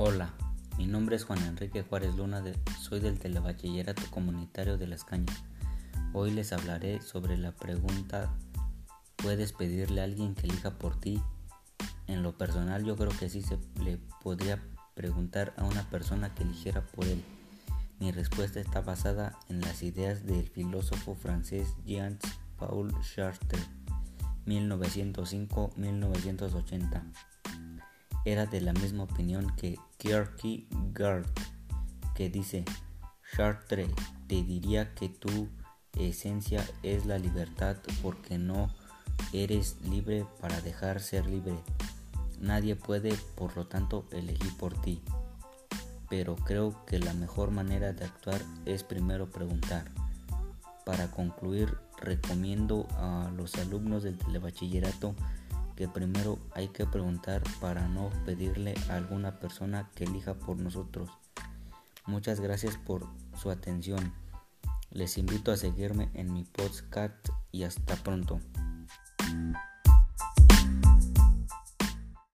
Hola, mi nombre es Juan Enrique Juárez Luna, soy del Telebachillerato Comunitario de Las Cañas. Hoy les hablaré sobre la pregunta ¿Puedes pedirle a alguien que elija por ti? En lo personal yo creo que sí se le podría preguntar a una persona que eligiera por él. Mi respuesta está basada en las ideas del filósofo francés Jean-Paul Sartre, 1905-1980 era de la misma opinión que Kierkegaard, que dice, Chartre te diría que tu esencia es la libertad porque no eres libre para dejar ser libre. Nadie puede, por lo tanto, elegir por ti. Pero creo que la mejor manera de actuar es primero preguntar. Para concluir, recomiendo a los alumnos del telebachillerato que primero hay que preguntar para no pedirle a alguna persona que elija por nosotros. Muchas gracias por su atención. Les invito a seguirme en mi podcast y hasta pronto.